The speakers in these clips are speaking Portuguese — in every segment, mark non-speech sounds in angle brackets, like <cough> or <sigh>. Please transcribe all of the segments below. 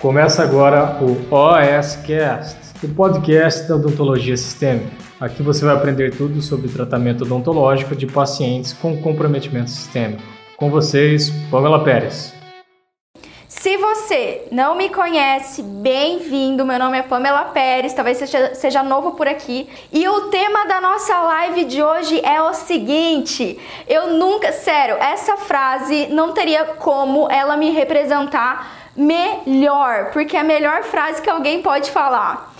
Começa agora o OSCast, o podcast da odontologia sistêmica. Aqui você vai aprender tudo sobre tratamento odontológico de pacientes com comprometimento sistêmico. Com vocês, Pamela Pérez. Se você não me conhece, bem-vindo. Meu nome é Pamela Pérez, talvez seja, seja novo por aqui. E o tema da nossa live de hoje é o seguinte: eu nunca, sério, essa frase não teria como ela me representar melhor, porque é a melhor frase que alguém pode falar.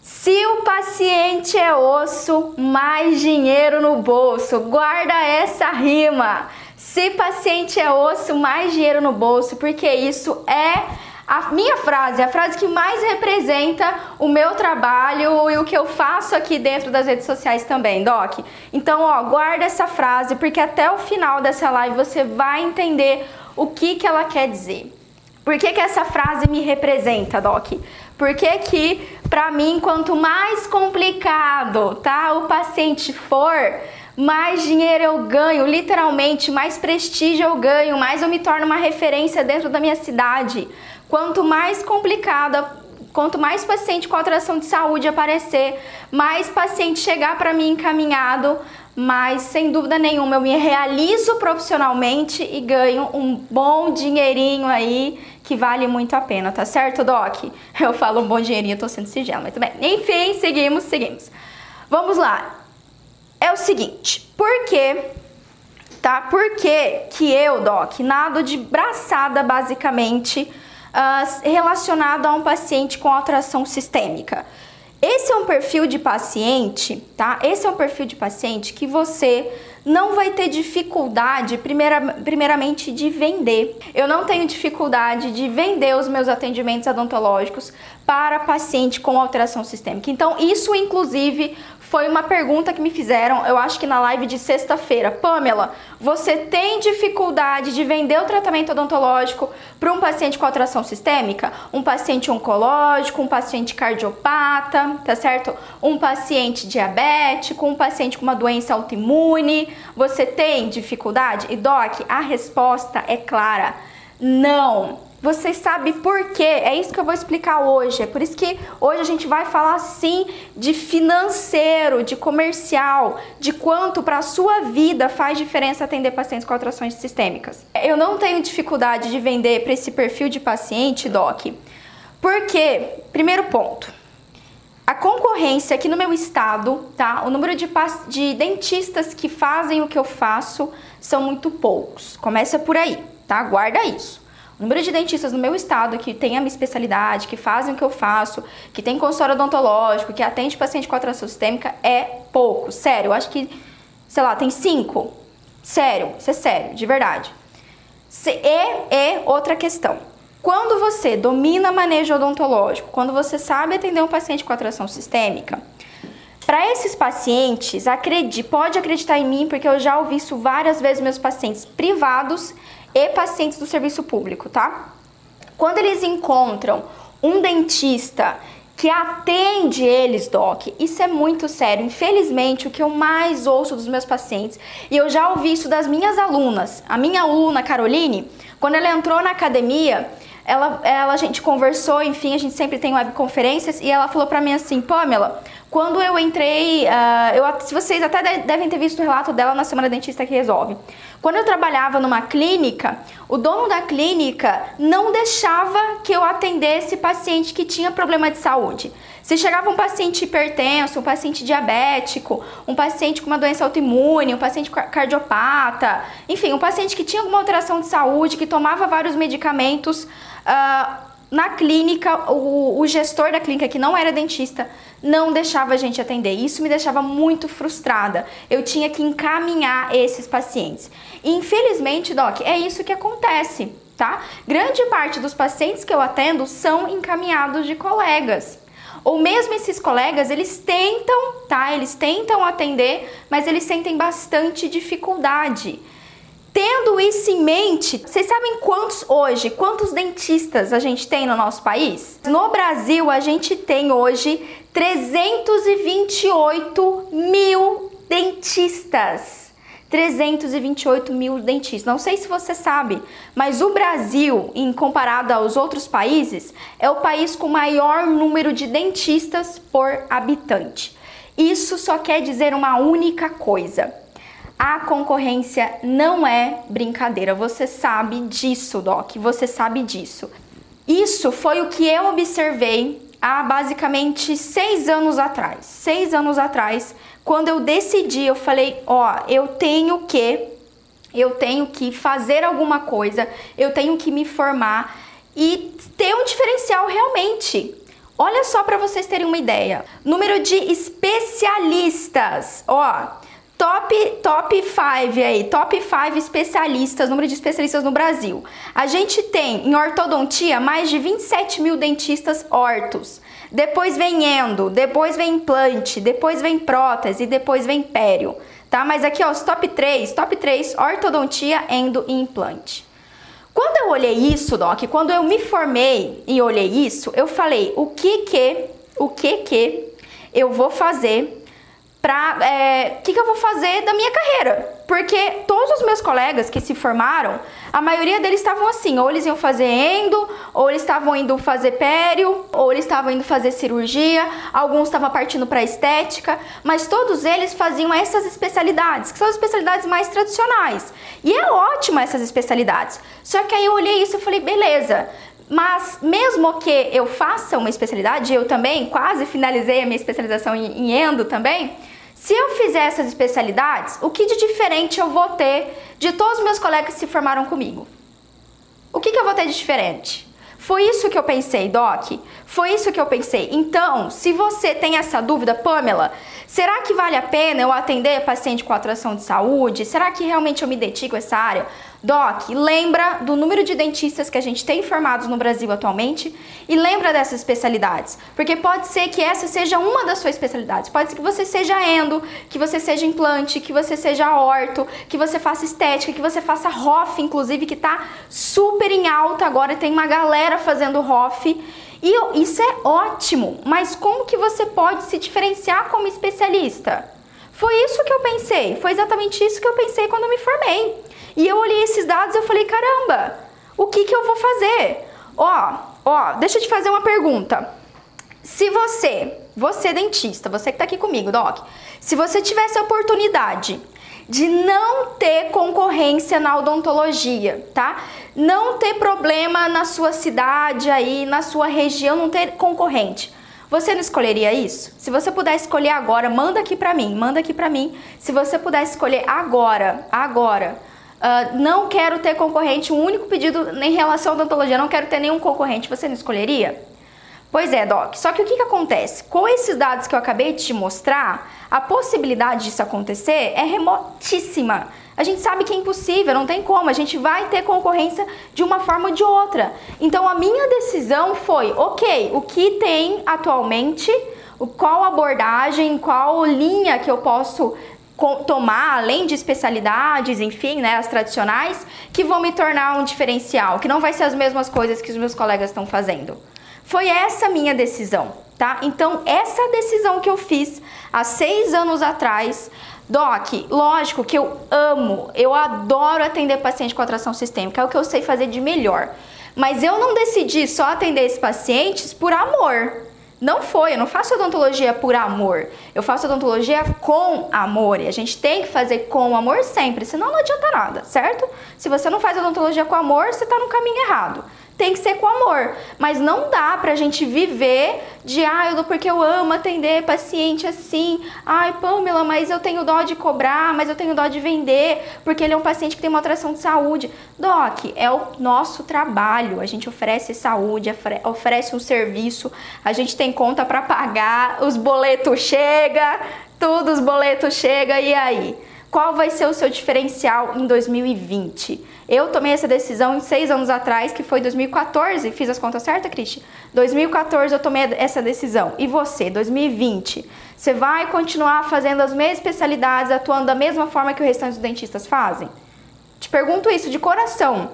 Se o paciente é osso, mais dinheiro no bolso. Guarda essa rima. Se paciente é osso, mais dinheiro no bolso, porque isso é a minha frase, a frase que mais representa o meu trabalho e o que eu faço aqui dentro das redes sociais também, Doc. Então, ó, guarda essa frase, porque até o final dessa live você vai entender o que, que ela quer dizer. Por que, que essa frase me representa, Doc? Porque que, para mim, quanto mais complicado tá, o paciente for, mais dinheiro eu ganho, literalmente, mais prestígio eu ganho, mais eu me torno uma referência dentro da minha cidade. Quanto mais complicada, quanto mais paciente com alteração de saúde aparecer, mais paciente chegar para mim encaminhado, mas sem dúvida nenhuma eu me realizo profissionalmente e ganho um bom dinheirinho aí que vale muito a pena, tá certo, Doc? <laughs> Eu falo um bom dinheirinho, tô sendo sigilo, mas bem. Enfim, seguimos, seguimos. Vamos lá. É o seguinte, por que, tá? Por que que eu, Doc, nado de braçada basicamente uh, relacionado a um paciente com alteração sistêmica? Esse é um perfil de paciente, tá? Esse é um perfil de paciente que você não vai ter dificuldade, primeira, primeiramente, de vender. Eu não tenho dificuldade de vender os meus atendimentos odontológicos para paciente com alteração sistêmica. Então, isso, inclusive, foi uma pergunta que me fizeram, eu acho que na live de sexta-feira. Pamela, você tem dificuldade de vender o tratamento odontológico para um paciente com alteração sistêmica? Um paciente oncológico, um paciente cardiopata, tá certo? Um paciente diabético, um paciente com uma doença autoimune. Você tem dificuldade? E Doc, a resposta é clara: não. Você sabe por quê? É isso que eu vou explicar hoje. É por isso que hoje a gente vai falar sim de financeiro, de comercial, de quanto para a sua vida faz diferença atender pacientes com alterações sistêmicas. Eu não tenho dificuldade de vender para esse perfil de paciente, doc. Porque, primeiro ponto, a concorrência aqui no meu estado, tá? O número de, de dentistas que fazem o que eu faço são muito poucos. Começa por aí, tá? Guarda isso. O número de dentistas no meu estado que tem a minha especialidade, que fazem o que eu faço, que tem consultório odontológico, que atende paciente com atração sistêmica é pouco. Sério, eu acho que, sei lá, tem cinco. Sério, isso é sério, de verdade. E, e outra questão. Quando você domina manejo odontológico, quando você sabe atender um paciente com atração sistêmica, para esses pacientes, acredite, pode acreditar em mim, porque eu já ouvi isso várias vezes meus pacientes privados e pacientes do serviço público, tá? Quando eles encontram um dentista que atende eles, doc, isso é muito sério. Infelizmente, o que eu mais ouço dos meus pacientes, e eu já ouvi isso das minhas alunas, a minha aluna Caroline, quando ela entrou na academia, ela, ela a gente conversou, enfim, a gente sempre tem webconferências, e ela falou para mim assim, Pamela, quando eu entrei, uh, eu, se vocês até devem ter visto o relato dela na Semana Dentista que Resolve. Quando eu trabalhava numa clínica, o dono da clínica não deixava que eu atendesse paciente que tinha problema de saúde. Se chegava um paciente hipertenso, um paciente diabético, um paciente com uma doença autoimune, um paciente cardiopata, enfim, um paciente que tinha alguma alteração de saúde, que tomava vários medicamentos, uh, na clínica, o, o, gestor da clínica, que não era dentista, não deixava a gente atender. Isso me deixava muito frustrada. Eu tinha que encaminhar esses pacientes. Infelizmente, Doc, é isso que acontece, tá? Grande parte dos pacientes que eu atendo são encaminhados de colegas. Ou mesmo esses colegas, eles tentam, tá? Eles tentam atender, mas eles sentem bastante dificuldade. Tendo isso em mente, vocês sabem quantos hoje, quantos dentistas a gente tem no nosso país? No Brasil, a gente tem hoje 328 mil dentistas. 328 mil dentistas. Não sei se você sabe, mas o Brasil, em comparado aos outros países, é o país com maior número de dentistas por habitante. Isso só quer dizer uma única coisa. A concorrência não é brincadeira. Você sabe disso, Doc. Você sabe disso. Isso foi o que eu observei há basicamente seis anos atrás. Seis anos atrás, quando eu decidi, eu falei, ó, eu tenho que, eu tenho que fazer alguma coisa, eu tenho que me formar e ter um diferencial realmente. Olha só para vocês terem uma ideia. Número de especialistas, ó, top top 5 aí, top 5 especialistas, número de especialistas no Brasil. A gente tem em ortodontia mais de 27 mil dentistas ortos. Depois vem endo, depois vem implante, depois vem prótese, depois vem pério, tá? Mas aqui ó, os top 3, top 3, ortodontia, endo e implante. Quando eu olhei isso, Doc, quando eu me formei e olhei isso, eu falei, o que que, o que que eu vou fazer para o é, que, que eu vou fazer da minha carreira. Porque todos os meus colegas que se formaram, a maioria deles estavam assim, ou eles iam fazer endo, ou eles estavam indo fazer pério, ou eles estavam indo fazer cirurgia, alguns estavam partindo para estética, mas todos eles faziam essas especialidades, que são as especialidades mais tradicionais. E é ótima essas especialidades. Só que aí eu olhei isso e falei, beleza, mas mesmo que eu faça uma especialidade, eu também quase finalizei a minha especialização em endo também, se eu fizer essas especialidades, o que de diferente eu vou ter de todos os meus colegas que se formaram comigo? O que, que eu vou ter de diferente? Foi isso que eu pensei, Doc. Foi isso que eu pensei. Então, se você tem essa dúvida, Pamela, será que vale a pena eu atender paciente com atração de saúde? Será que realmente eu me dedico a essa área? Doc, lembra do número de dentistas que a gente tem formados no Brasil atualmente e lembra dessas especialidades, porque pode ser que essa seja uma das suas especialidades. Pode ser que você seja endo, que você seja implante, que você seja orto, que você faça estética, que você faça ROF, inclusive, que está super em alta agora, tem uma galera fazendo ROF. E isso é ótimo, mas como que você pode se diferenciar como especialista? Foi isso que eu pensei, foi exatamente isso que eu pensei quando eu me formei. E eu olhei esses dados e eu falei, caramba, o que, que eu vou fazer? Ó, ó, deixa eu te fazer uma pergunta. Se você, você dentista, você que está aqui comigo, Doc, se você tivesse a oportunidade de não ter concorrência na odontologia, tá? Não ter problema na sua cidade aí, na sua região, não ter concorrente. Você não escolheria isso? Se você puder escolher agora, manda aqui pra mim, manda aqui pra mim. Se você puder escolher agora, agora, Uh, não quero ter concorrente, um único pedido em relação à odontologia, não quero ter nenhum concorrente, você não escolheria? Pois é, Doc. Só que o que, que acontece? Com esses dados que eu acabei de te mostrar, a possibilidade disso acontecer é remotíssima. A gente sabe que é impossível, não tem como, a gente vai ter concorrência de uma forma ou de outra. Então a minha decisão foi, ok, o que tem atualmente, qual abordagem, qual linha que eu posso tomar, além de especialidades, enfim, né, as tradicionais, que vão me tornar um diferencial, que não vai ser as mesmas coisas que os meus colegas estão fazendo. Foi essa minha decisão, tá? Então, essa decisão que eu fiz há seis anos atrás, Doc, lógico que eu amo, eu adoro atender paciente com atração sistêmica, é o que eu sei fazer de melhor. Mas eu não decidi só atender esses pacientes por amor. Não foi, eu não faço odontologia por amor. Eu faço odontologia com amor. E a gente tem que fazer com amor sempre, senão não adianta nada, certo? Se você não faz odontologia com amor, você está no caminho errado tem que ser com amor. Mas não dá pra gente viver de, ah, eu, porque eu amo atender paciente assim. Ai, Pamela, mas eu tenho dó de cobrar, mas eu tenho dó de vender, porque ele é um paciente que tem uma atração de saúde. Doc, é o nosso trabalho. A gente oferece saúde, oferece um serviço, a gente tem conta para pagar, os boletos chega, tudo os boletos chega e aí? Qual vai ser o seu diferencial em 2020? Eu tomei essa decisão em seis anos atrás, que foi 2014. Fiz as contas certas, Cristi? 2014 eu tomei essa decisão. E você, 2020? Você vai continuar fazendo as mesmas especialidades, atuando da mesma forma que o restante dos dentistas fazem? Te pergunto isso de coração.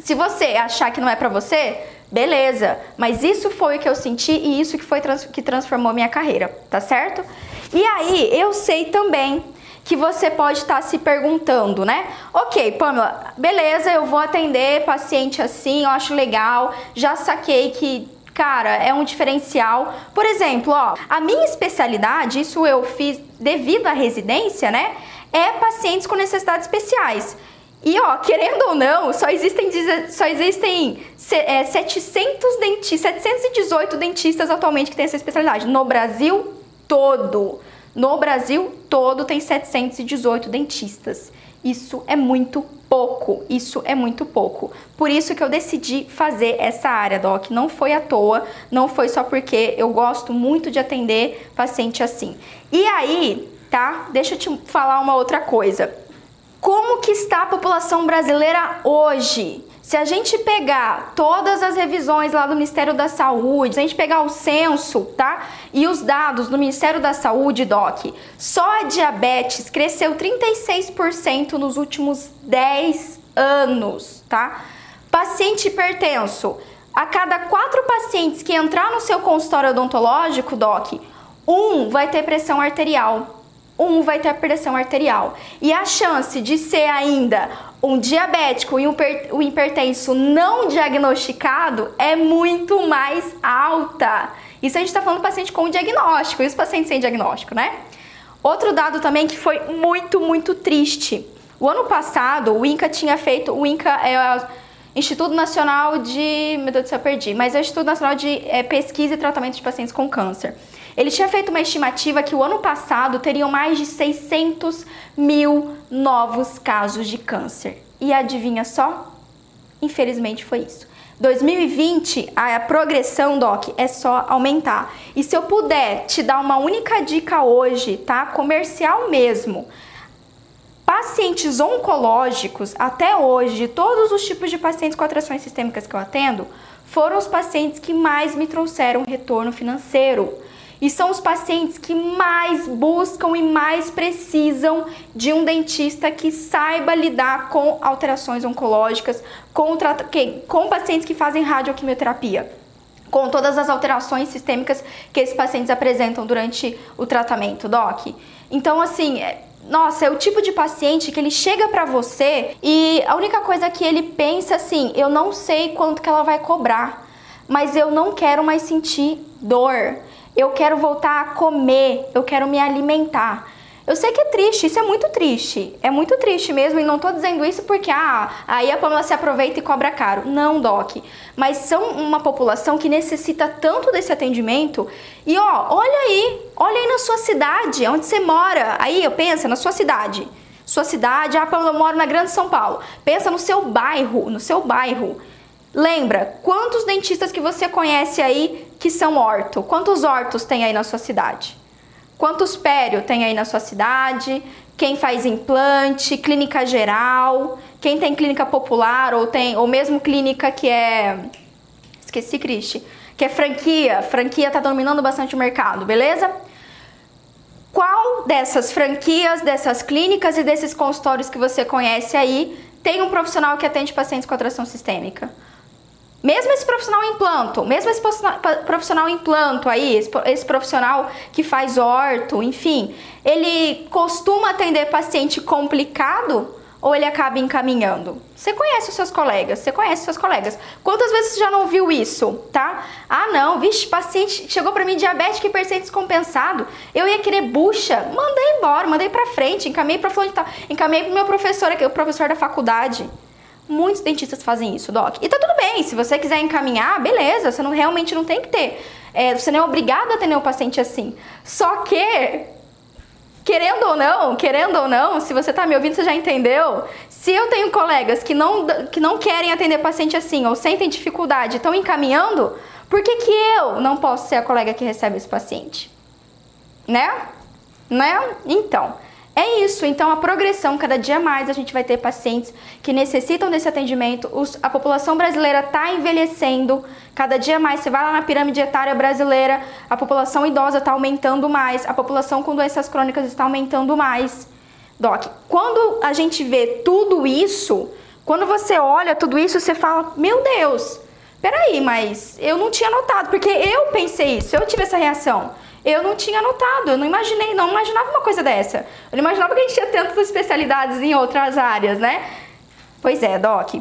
Se você achar que não é para você, beleza. Mas isso foi o que eu senti e isso que foi trans que transformou minha carreira, tá certo? E aí, eu sei também que você pode estar tá se perguntando, né? Ok, Pamela, beleza, eu vou atender paciente assim, eu acho legal, já saquei que cara, é um diferencial. Por exemplo, ó, a minha especialidade, isso eu fiz devido à residência, né? É pacientes com necessidades especiais. E ó, querendo ou não, só existem, só existem é, 700 dentistas, 718 dentistas atualmente que têm essa especialidade no Brasil todo. No Brasil todo tem 718 dentistas. Isso é muito pouco, isso é muito pouco. Por isso que eu decidi fazer essa área, Doc. Não foi à toa, não foi só porque eu gosto muito de atender paciente assim. E aí, tá? Deixa eu te falar uma outra coisa. Como que está a população brasileira hoje? Se a gente pegar todas as revisões lá do Ministério da Saúde, se a gente pegar o censo, tá? E os dados do Ministério da Saúde, DOC, só a diabetes cresceu 36% nos últimos 10 anos, tá? Paciente hipertenso, a cada quatro pacientes que entrar no seu consultório odontológico, DOC, um vai ter pressão arterial um vai ter pressão arterial. E a chance de ser ainda um diabético e um hipertenso não diagnosticado é muito mais alta. Isso a gente está falando do paciente com diagnóstico e os pacientes sem diagnóstico, né? Outro dado também que foi muito, muito triste. O ano passado, o INCA tinha feito. O INCA é o Instituto Nacional de. Meu Deus do céu, perdi. Mas é o Instituto Nacional de é, Pesquisa e Tratamento de Pacientes com Câncer. Ele tinha feito uma estimativa que o ano passado teriam mais de 600 mil novos casos de câncer. E adivinha só? Infelizmente foi isso. 2020, a progressão, Doc, é só aumentar. E se eu puder te dar uma única dica hoje, tá? Comercial mesmo. Pacientes oncológicos, até hoje, de todos os tipos de pacientes com atrações sistêmicas que eu atendo, foram os pacientes que mais me trouxeram retorno financeiro. E são os pacientes que mais buscam e mais precisam de um dentista que saiba lidar com alterações oncológicas, com, com pacientes que fazem radioquimioterapia com todas as alterações sistêmicas que esses pacientes apresentam durante o tratamento, doc. Então, assim, é, nossa, é o tipo de paciente que ele chega para você e a única coisa que ele pensa assim, eu não sei quanto que ela vai cobrar, mas eu não quero mais sentir dor eu quero voltar a comer, eu quero me alimentar. Eu sei que é triste, isso é muito triste. É muito triste mesmo, e não tô dizendo isso porque ah, aí a Pamela se aproveita e cobra caro. Não, Doc. Mas são uma população que necessita tanto desse atendimento. E ó, olha aí, olha aí na sua cidade, onde você mora. Aí eu penso na sua cidade. Sua cidade, ah, Pamela, eu moro na Grande São Paulo. Pensa no seu bairro, no seu bairro. Lembra, quantos dentistas que você conhece aí que são orto? Quantos ortos tem aí na sua cidade? Quantos pério tem aí na sua cidade? Quem faz implante, clínica geral, quem tem clínica popular ou tem ou mesmo clínica que é esqueci, Cristi, que é franquia. Franquia tá dominando bastante o mercado, beleza? Qual dessas franquias, dessas clínicas e desses consultórios que você conhece aí tem um profissional que atende pacientes com atração sistêmica? Mesmo esse profissional em planto, mesmo esse profissional em planto aí, esse profissional que faz orto, enfim, ele costuma atender paciente complicado ou ele acaba encaminhando? Você conhece os seus colegas, você conhece os seus colegas. Quantas vezes você já não viu isso, tá? Ah, não, vixe, paciente chegou para mim diabético e hipertensão descompensado. Eu ia querer bucha, mandei embora, mandei para frente, encaminhei para fulano encaminhei pro meu professor, aqui, o professor da faculdade. Muitos dentistas fazem isso, Doc. E tá tudo bem, se você quiser encaminhar, beleza, você não, realmente não tem que ter. É, você não é obrigado a atender um paciente assim. Só que, querendo ou não, querendo ou não, se você tá me ouvindo, você já entendeu. Se eu tenho colegas que não, que não querem atender paciente assim, ou sentem dificuldade, estão encaminhando, por que, que eu não posso ser a colega que recebe esse paciente? Né? Né? Então. É isso, então a progressão, cada dia mais a gente vai ter pacientes que necessitam desse atendimento. Os, a população brasileira está envelhecendo, cada dia mais. Você vai lá na pirâmide etária brasileira, a população idosa está aumentando mais, a população com doenças crônicas está aumentando mais. Doc, quando a gente vê tudo isso, quando você olha tudo isso, você fala: Meu Deus, peraí, mas eu não tinha notado, porque eu pensei isso, eu tive essa reação. Eu não tinha notado, eu não imaginei, não imaginava uma coisa dessa. Eu não imaginava que a gente tinha tantas especialidades em outras áreas, né? Pois é, Doc.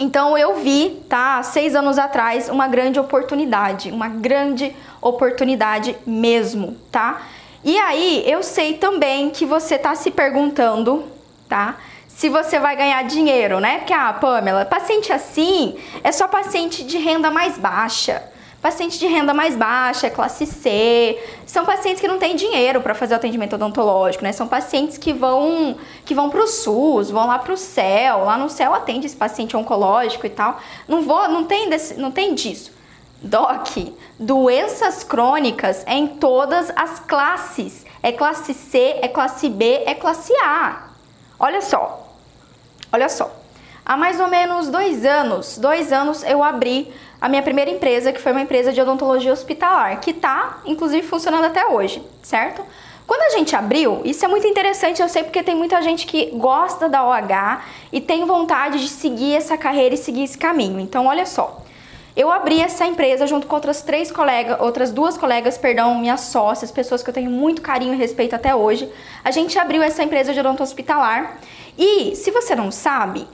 Então eu vi, tá, seis anos atrás, uma grande oportunidade, uma grande oportunidade mesmo, tá? E aí eu sei também que você tá se perguntando, tá? Se você vai ganhar dinheiro, né? Porque, ah, Pamela, paciente assim é só paciente de renda mais baixa. Paciente de renda mais baixa, classe C, são pacientes que não têm dinheiro para fazer o atendimento odontológico, né? São pacientes que vão que vão para o SUS, vão lá para o CEL, lá no CEL atende esse paciente oncológico e tal. Não vou, não tem desse, não tem disso. Doc, doenças crônicas é em todas as classes. É classe C, é classe B, é classe A. Olha só, olha só. Há mais ou menos dois anos, dois anos eu abri a minha primeira empresa, que foi uma empresa de odontologia hospitalar, que está, inclusive, funcionando até hoje, certo? Quando a gente abriu, isso é muito interessante, eu sei porque tem muita gente que gosta da OH e tem vontade de seguir essa carreira e seguir esse caminho. Então, olha só. Eu abri essa empresa junto com outras três colegas, outras duas colegas, perdão, minhas sócias, pessoas que eu tenho muito carinho e respeito até hoje. A gente abriu essa empresa de odonto hospitalar. E, se você não sabe,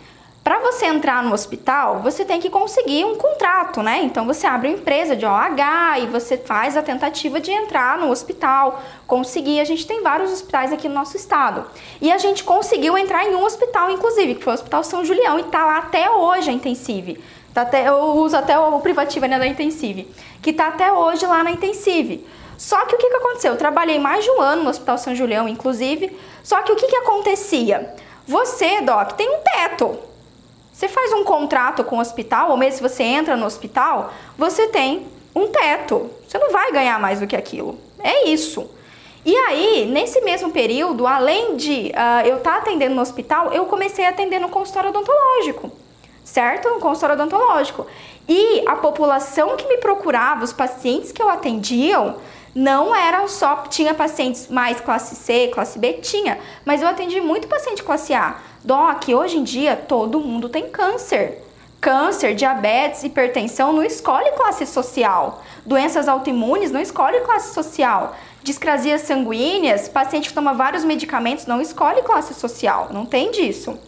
para você entrar no hospital, você tem que conseguir um contrato, né? Então você abre uma empresa de OH e você faz a tentativa de entrar no hospital, conseguir. A gente tem vários hospitais aqui no nosso estado. E a gente conseguiu entrar em um hospital, inclusive, que foi o Hospital São Julião, e tá lá até hoje a Intensive. Tá até, eu uso até o privativo né, da Intensive, que tá até hoje lá na Intensive. Só que o que, que aconteceu? Eu trabalhei mais de um ano no Hospital São Julião, inclusive. Só que o que, que acontecia? Você, Doc, tem um teto. Você faz um contrato com o hospital, ou mesmo se você entra no hospital, você tem um teto. Você não vai ganhar mais do que aquilo. É isso. E aí, nesse mesmo período, além de uh, eu estar tá atendendo no hospital, eu comecei a atender no consultório odontológico, certo? No consultório odontológico. E a população que me procurava, os pacientes que eu atendiam, não eram só. Tinha pacientes mais classe C, classe B? Tinha. Mas eu atendi muito paciente classe A. Doc, hoje em dia todo mundo tem câncer. Câncer, diabetes, hipertensão não escolhe classe social. Doenças autoimunes não escolhe classe social. Discrasias sanguíneas, paciente que toma vários medicamentos não escolhe classe social. Não tem disso.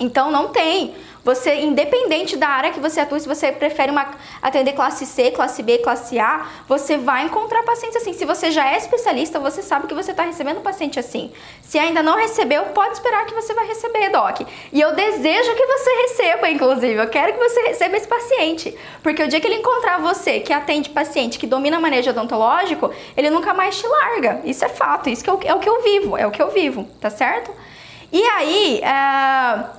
Então não tem. Você, independente da área que você atua, se você prefere uma, atender classe C, classe B, classe A, você vai encontrar pacientes assim. Se você já é especialista, você sabe que você está recebendo paciente assim. Se ainda não recebeu, pode esperar que você vai receber, Doc. E eu desejo que você receba, inclusive. Eu quero que você receba esse paciente. Porque o dia que ele encontrar você que atende paciente que domina manejo odontológico, ele nunca mais te larga. Isso é fato. Isso eu, é o que eu vivo. É o que eu vivo, tá certo? E aí. Uh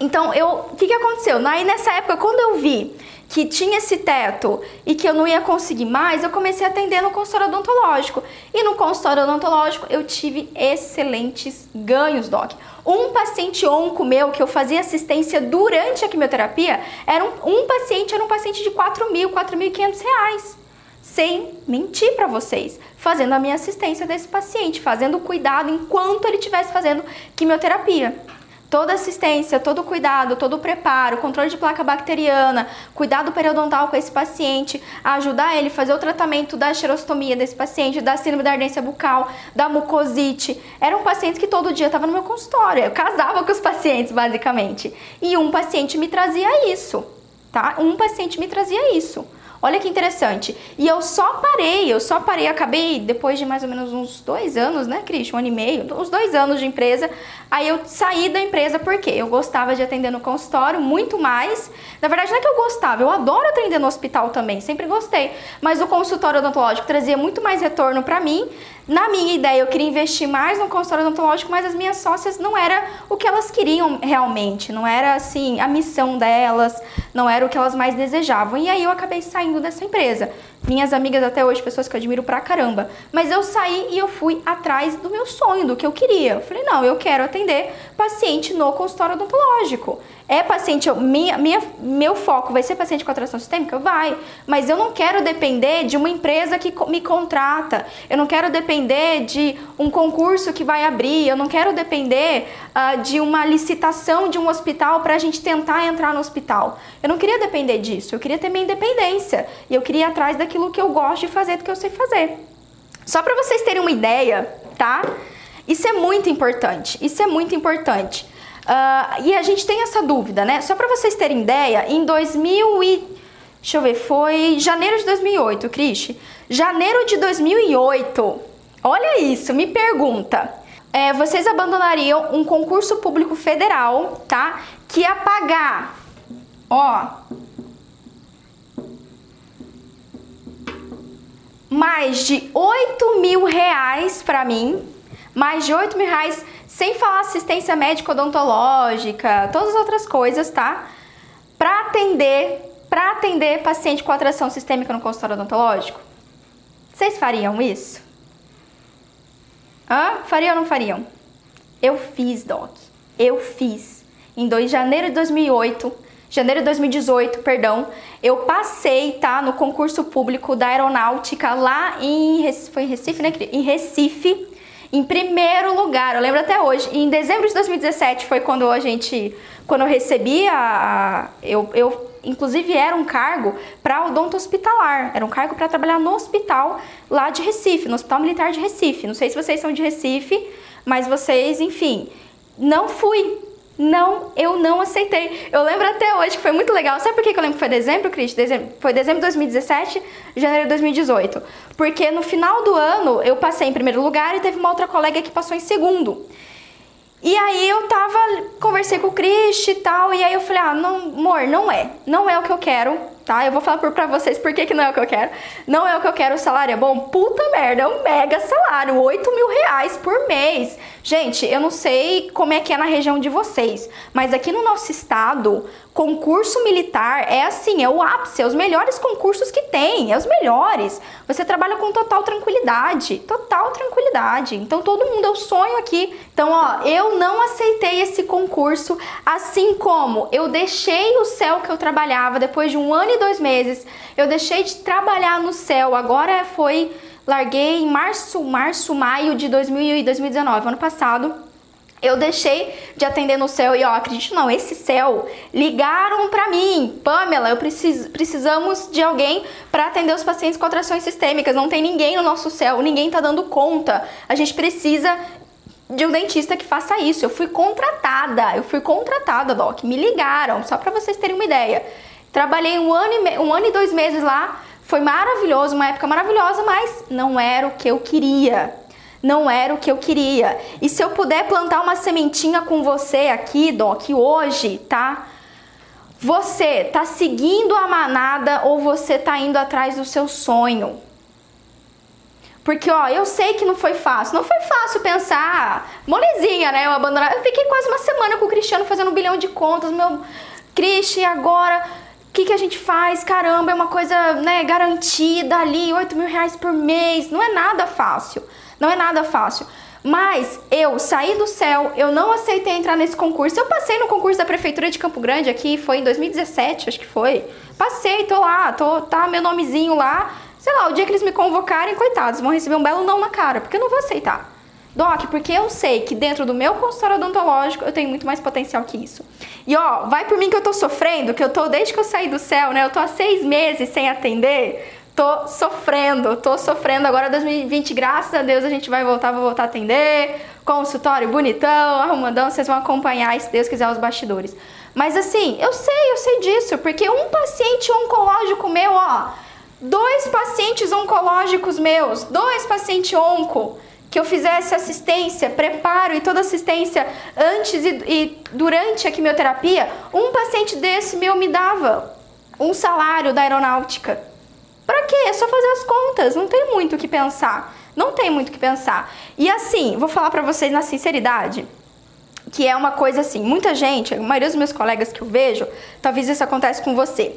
então, eu, o que, que aconteceu? Aí, nessa época, quando eu vi que tinha esse teto e que eu não ia conseguir mais, eu comecei a atender no consultório odontológico. E no consultório odontológico eu tive excelentes ganhos, Doc. Um paciente onco meu que eu fazia assistência durante a quimioterapia, era um, um paciente, era um paciente de 4 mil, 4.500 reais. Sem mentir para vocês, fazendo a minha assistência desse paciente, fazendo o cuidado enquanto ele estivesse fazendo quimioterapia toda assistência, todo cuidado, todo preparo, controle de placa bacteriana, cuidado periodontal com esse paciente, ajudar ele a fazer o tratamento da xerostomia desse paciente, da síndrome da ardência bucal, da mucosite. Eram pacientes que todo dia estavam no meu consultório. Eu casava com os pacientes, basicamente. E um paciente me trazia isso, tá? Um paciente me trazia isso. Olha que interessante. E eu só parei, eu só parei, acabei depois de mais ou menos uns dois anos, né, Cris? Um ano e meio, uns dois anos de empresa. Aí eu saí da empresa porque eu gostava de atender no consultório muito mais. Na verdade, não é que eu gostava, eu adoro atender no hospital também, sempre gostei. Mas o consultório odontológico trazia muito mais retorno para mim na minha ideia, eu queria investir mais no consultório odontológico, mas as minhas sócias não era o que elas queriam realmente, não era assim a missão delas, não era o que elas mais desejavam. E aí eu acabei saindo dessa empresa. Minhas amigas até hoje, pessoas que eu admiro pra caramba. Mas eu saí e eu fui atrás do meu sonho, do que eu queria. Eu falei, não, eu quero atender paciente no consultório odontológico. É paciente, minha, minha, meu foco vai ser paciente com atração sistêmica? Vai. Mas eu não quero depender de uma empresa que me contrata. Eu não quero depender de um concurso que vai abrir. Eu não quero depender uh, de uma licitação de um hospital para a gente tentar entrar no hospital. Eu não queria depender disso. Eu queria ter minha independência. E eu queria ir atrás daquilo que eu gosto de fazer, do que eu sei fazer. Só para vocês terem uma ideia, tá? Isso é muito importante. Isso é muito importante. Uh, e a gente tem essa dúvida, né? Só para vocês terem ideia, em 2000 e deixa eu ver, foi janeiro de 2008, Cris. Janeiro de 2008. Olha isso, me pergunta. É, vocês abandonariam um concurso público federal, tá? Que ia pagar, ó, mais de 8 mil reais para mim, mais de 8 mil reais, sem falar assistência médica odontológica, todas as outras coisas, tá? Para atender, para atender paciente com atração sistêmica no consultório odontológico. Vocês fariam isso? Hã? Fariam ou não fariam? Eu fiz, Doc. Eu fiz. Em 2 de janeiro de 2008, janeiro de 2018, perdão, eu passei, tá, no concurso público da aeronáutica lá em foi em Recife, né? Em Recife, em primeiro lugar. Eu lembro até hoje. Em dezembro de 2017 foi quando a gente, quando eu recebi a, eu, eu inclusive era um cargo para odonto hospitalar, era um cargo para trabalhar no hospital lá de Recife, no Hospital Militar de Recife. Não sei se vocês são de Recife, mas vocês, enfim, não fui não, eu não aceitei. Eu lembro até hoje que foi muito legal. Sabe por que eu lembro que foi dezembro, Cris? Dezembro, foi dezembro de 2017, janeiro de 2018. Porque no final do ano eu passei em primeiro lugar e teve uma outra colega que passou em segundo. E aí eu tava, conversei com o Cris e tal, e aí eu falei, ah, não, amor, não é. Não é o que eu quero tá? Eu vou falar por, pra vocês por que, que não é o que eu quero. Não é o que eu quero, o salário é bom? Puta merda, é um mega salário, 8 mil reais por mês. Gente, eu não sei como é que é na região de vocês, mas aqui no nosso estado, concurso militar é assim, é o ápice, é os melhores concursos que tem, é os melhores. Você trabalha com total tranquilidade, total tranquilidade. Então todo mundo é o sonho aqui. Então, ó, eu não aceitei esse concurso, assim como eu deixei o céu que eu trabalhava depois de um ano e dois meses. Eu deixei de trabalhar no céu. Agora foi. Larguei em março, março, maio de 2019, ano passado. Eu deixei de atender no céu e ó, acredito não, esse céu ligaram para mim, Pamela, eu preciso, precisamos de alguém para atender os pacientes com atrações sistêmicas. Não tem ninguém no nosso céu, ninguém tá dando conta. A gente precisa de um dentista que faça isso. Eu fui contratada, eu fui contratada, doc. Me ligaram, só para vocês terem uma ideia. Trabalhei um ano, e um ano e dois meses lá, foi maravilhoso, uma época maravilhosa, mas não era o que eu queria. Não era o que eu queria. E se eu puder plantar uma sementinha com você aqui, Doc, hoje, tá? Você tá seguindo a manada ou você tá indo atrás do seu sonho? Porque, ó, eu sei que não foi fácil. Não foi fácil pensar, molezinha, né? Eu abandonar. Eu fiquei quase uma semana com o Cristiano fazendo um bilhão de contas. Meu, Cristian, agora que, que a gente faz? Caramba, é uma coisa né, garantida ali, 8 mil reais por mês. Não é nada fácil. Não é nada fácil. Mas eu saí do céu, eu não aceitei entrar nesse concurso. Eu passei no concurso da Prefeitura de Campo Grande aqui, foi em 2017, acho que foi. Passei, tô lá, tô, tá meu nomezinho lá. Sei lá, o dia que eles me convocarem, coitados, vão receber um belo não na cara, porque eu não vou aceitar. Doc, porque eu sei que dentro do meu consultório odontológico eu tenho muito mais potencial que isso. E ó, vai por mim que eu tô sofrendo, que eu tô desde que eu saí do céu, né? Eu tô há seis meses sem atender. Tô sofrendo, tô sofrendo. Agora 2020, graças a Deus, a gente vai voltar, vou voltar a atender. Consultório bonitão, arrumadão, vocês vão acompanhar, se Deus quiser, os bastidores. Mas assim, eu sei, eu sei disso, porque um paciente oncológico meu, ó, dois pacientes oncológicos meus, dois pacientes onco que eu fizesse assistência, preparo e toda assistência antes e, e durante a quimioterapia, um paciente desse meu me dava um salário da aeronáutica. Para quê? É só fazer as contas, não tem muito o que pensar. Não tem muito o que pensar. E assim, vou falar para vocês na sinceridade, que é uma coisa assim, muita gente, a maioria dos meus colegas que eu vejo, talvez isso acontece com você.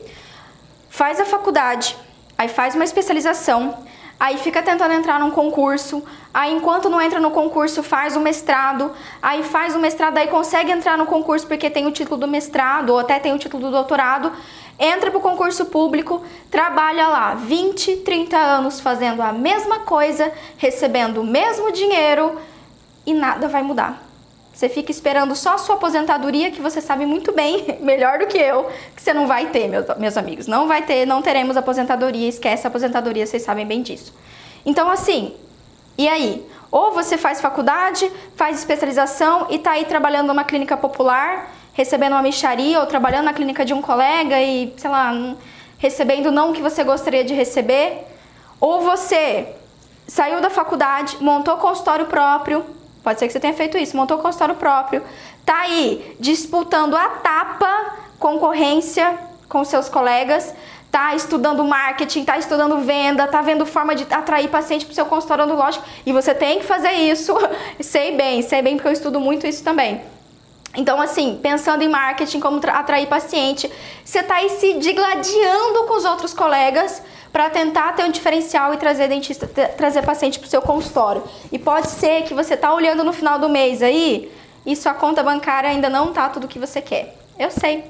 Faz a faculdade, aí faz uma especialização, aí fica tentando entrar num concurso, aí enquanto não entra no concurso faz o mestrado, aí faz o mestrado, aí consegue entrar no concurso porque tem o título do mestrado ou até tem o título do doutorado, entra para o concurso público, trabalha lá 20, 30 anos fazendo a mesma coisa, recebendo o mesmo dinheiro e nada vai mudar. Você fica esperando só a sua aposentadoria, que você sabe muito bem, <laughs> melhor do que eu, que você não vai ter, meus, meus amigos. Não vai ter, não teremos aposentadoria, esquece a aposentadoria, vocês sabem bem disso. Então, assim, E aí? Ou você faz faculdade, faz especialização e tá aí trabalhando numa clínica popular, recebendo uma micharia, ou trabalhando na clínica de um colega e, sei lá, recebendo não o que você gostaria de receber. Ou você saiu da faculdade, montou consultório próprio, pode ser que você tenha feito isso, montou consultório próprio, tá aí disputando a tapa, concorrência com seus colegas, tá estudando marketing, tá estudando venda, tá vendo forma de atrair paciente para o seu consultório odontológico e você tem que fazer isso. <laughs> sei bem, sei bem porque eu estudo muito isso também. Então, assim, pensando em marketing, como atrair paciente, você está aí se digladiando com os outros colegas para tentar ter um diferencial e trazer dentista, trazer paciente para o seu consultório. E pode ser que você está olhando no final do mês aí e sua conta bancária ainda não tá tudo o que você quer. Eu sei,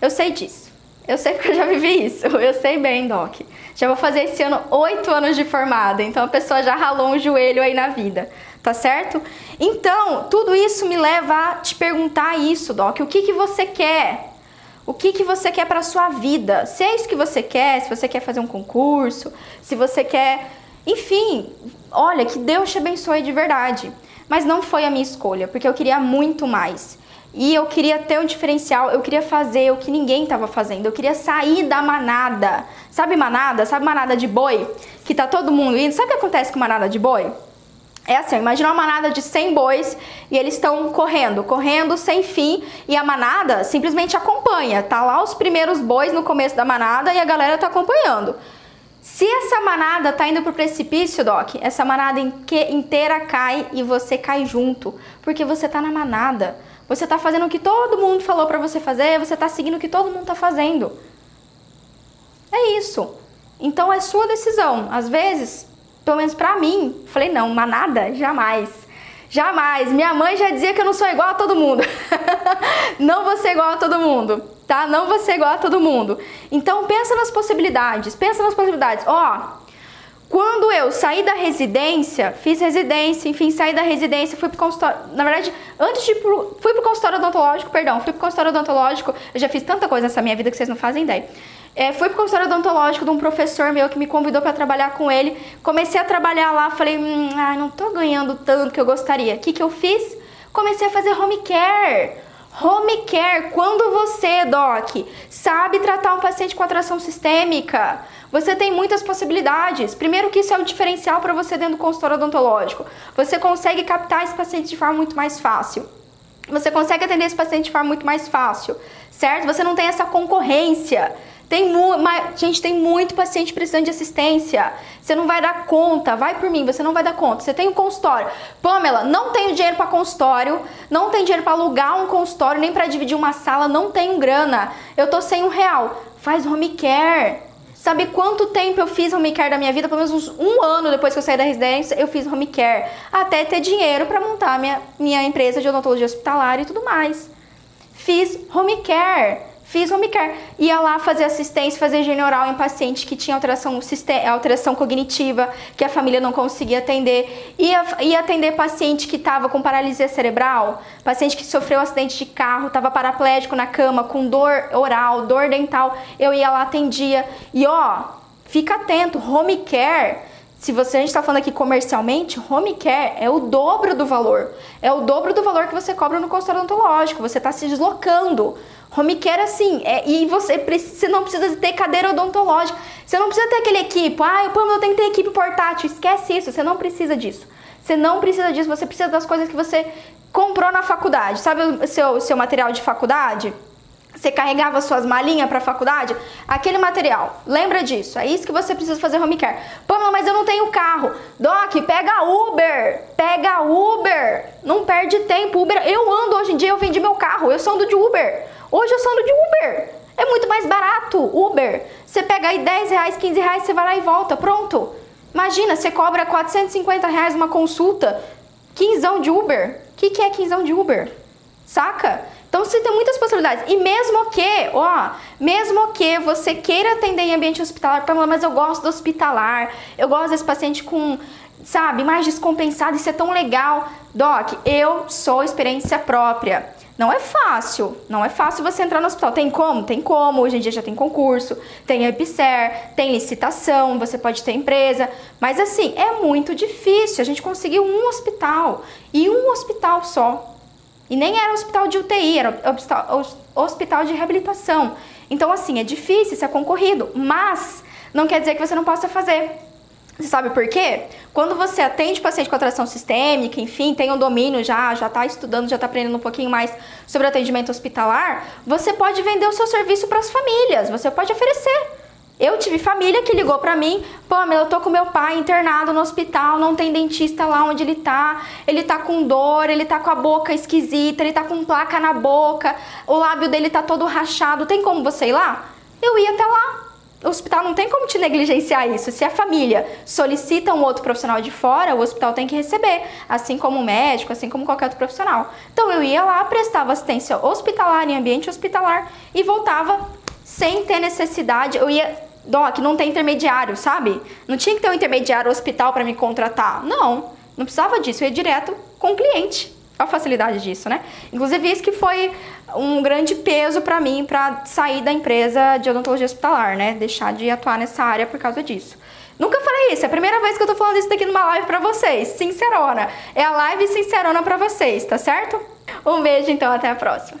eu sei disso. Eu sei porque eu já vivi isso. <laughs> Eu sei bem, Doc. Já vou fazer esse ano oito anos de formada, então a pessoa já ralou um joelho aí na vida, tá certo? Então, tudo isso me leva a te perguntar isso, Doc. O que, que você quer? O que, que você quer para sua vida? Se é isso que você quer, se você quer fazer um concurso, se você quer. Enfim, olha, que Deus te abençoe de verdade. Mas não foi a minha escolha, porque eu queria muito mais. E eu queria ter um diferencial, eu queria fazer o que ninguém estava fazendo, eu queria sair da manada. Sabe manada? Sabe manada de boi? Que tá todo mundo indo. Sabe o que acontece com manada de boi? É assim, imagina uma manada de 100 bois e eles estão correndo, correndo sem fim e a manada simplesmente acompanha. Tá lá os primeiros bois no começo da manada e a galera tá acompanhando. Se essa manada tá indo pro precipício, Doc, essa manada inteira cai e você cai junto, porque você tá na manada. Você está fazendo o que todo mundo falou para você fazer, você está seguindo o que todo mundo está fazendo. É isso. Então é sua decisão. Às vezes, pelo menos para mim, falei não, manada, jamais. Jamais. Minha mãe já dizia que eu não sou igual a todo mundo. <laughs> não vou ser igual a todo mundo, tá? Não vou ser igual a todo mundo. Então pensa nas possibilidades, pensa nas possibilidades. Ó, quando eu saí da residência, fiz residência, enfim, saí da residência, fui pro consultório. Na verdade, antes de ir pro, fui pro consultório odontológico, perdão, fui pro consultório odontológico. Eu já fiz tanta coisa nessa minha vida que vocês não fazem ideia. É, fui pro consultório odontológico de um professor meu que me convidou para trabalhar com ele. Comecei a trabalhar lá, falei, hum, ai, não tô ganhando tanto que eu gostaria. O que, que eu fiz? Comecei a fazer home care. Home care, quando você, doc, sabe tratar um paciente com atração sistêmica, você tem muitas possibilidades. Primeiro que isso é um diferencial para você dentro do consultório odontológico. Você consegue captar esse paciente de forma muito mais fácil. Você consegue atender esse paciente de forma muito mais fácil, certo? Você não tem essa concorrência. Tem gente, tem muito paciente precisando de assistência. Você não vai dar conta, vai por mim, você não vai dar conta. Você tem um consultório. Pamela, não tenho dinheiro para consultório, não tenho dinheiro para alugar um consultório, nem para dividir uma sala, não tenho grana. Eu tô sem um real. Faz home care. Sabe quanto tempo eu fiz home care da minha vida? Pelo menos uns um ano depois que eu saí da residência, eu fiz home care. Até ter dinheiro para montar minha, minha empresa de odontologia hospitalar e tudo mais. Fiz home care. Fiz home care. Ia lá fazer assistência, fazer higiene oral em paciente que tinha alteração, alteração cognitiva, que a família não conseguia atender. Ia, ia atender paciente que estava com paralisia cerebral, paciente que sofreu um acidente de carro, estava paraplégico na cama, com dor oral, dor dental. Eu ia lá, atendia. E ó, fica atento, home care se você a gente está falando aqui comercialmente, home care é o dobro do valor. É o dobro do valor que você cobra no consultório odontológico. Você está se deslocando. Home care assim, é, e você, você não precisa ter cadeira odontológica, você não precisa ter aquele equipe, ah, eu tenho que ter equipe portátil, esquece isso, você não precisa disso. Você não precisa disso, você precisa das coisas que você comprou na faculdade. Sabe o seu, seu material de faculdade? Você carregava suas malinhas para a faculdade? Aquele material, lembra disso? É isso que você precisa fazer home care. Pamela, mas eu não tenho carro. Doc, pega Uber. Pega Uber. Não perde tempo. Uber, eu ando hoje em dia, eu vendi meu carro. Eu sou ando de Uber. Hoje eu sou ando de Uber. É muito mais barato, Uber. Você pega aí 10 reais, 15 reais, você vai lá e volta, pronto. Imagina, você cobra 450 reais uma consulta, quinzão de Uber. O que, que é quinzão de Uber? Saca? Então você tem muitas possibilidades. E mesmo que, ó, mesmo que você queira atender em ambiente hospitalar, mas eu gosto do hospitalar, eu gosto desse paciente com sabe, mais descompensado, isso é tão legal. Doc, eu sou experiência própria. Não é fácil, não é fácil você entrar no hospital. Tem como? Tem como. Hoje em dia já tem concurso, tem EPSER, tem licitação, você pode ter empresa. Mas assim, é muito difícil. A gente conseguiu um hospital e um hospital só. E nem era hospital de UTI, era hospital de reabilitação. Então, assim, é difícil, isso é concorrido, mas não quer dizer que você não possa fazer. Você sabe por quê? Quando você atende paciente com atração sistêmica, enfim, tem um domínio já, já está estudando, já está aprendendo um pouquinho mais sobre atendimento hospitalar, você pode vender o seu serviço para as famílias, você pode oferecer. Eu tive família que ligou para mim, Pamela, eu tô com meu pai internado no hospital, não tem dentista lá onde ele tá, ele tá com dor, ele tá com a boca esquisita, ele tá com placa na boca, o lábio dele tá todo rachado, tem como você ir lá? Eu ia até lá. O hospital não tem como te negligenciar isso. Se a família solicita um outro profissional de fora, o hospital tem que receber, assim como o médico, assim como qualquer outro profissional. Então eu ia lá, prestava assistência hospitalar em ambiente hospitalar e voltava sem ter necessidade. Eu ia Doc, não tem intermediário, sabe? Não tinha que ter um intermediário hospital para me contratar. Não, não precisava disso. Eu ia direto com o cliente. Olha a facilidade disso, né? Inclusive, isso que foi um grande peso para mim para sair da empresa de odontologia hospitalar, né? Deixar de atuar nessa área por causa disso. Nunca falei isso, é a primeira vez que eu tô falando isso daqui numa live pra vocês. Sincerona. É a live sincerona pra vocês, tá certo? Um beijo, então, até a próxima.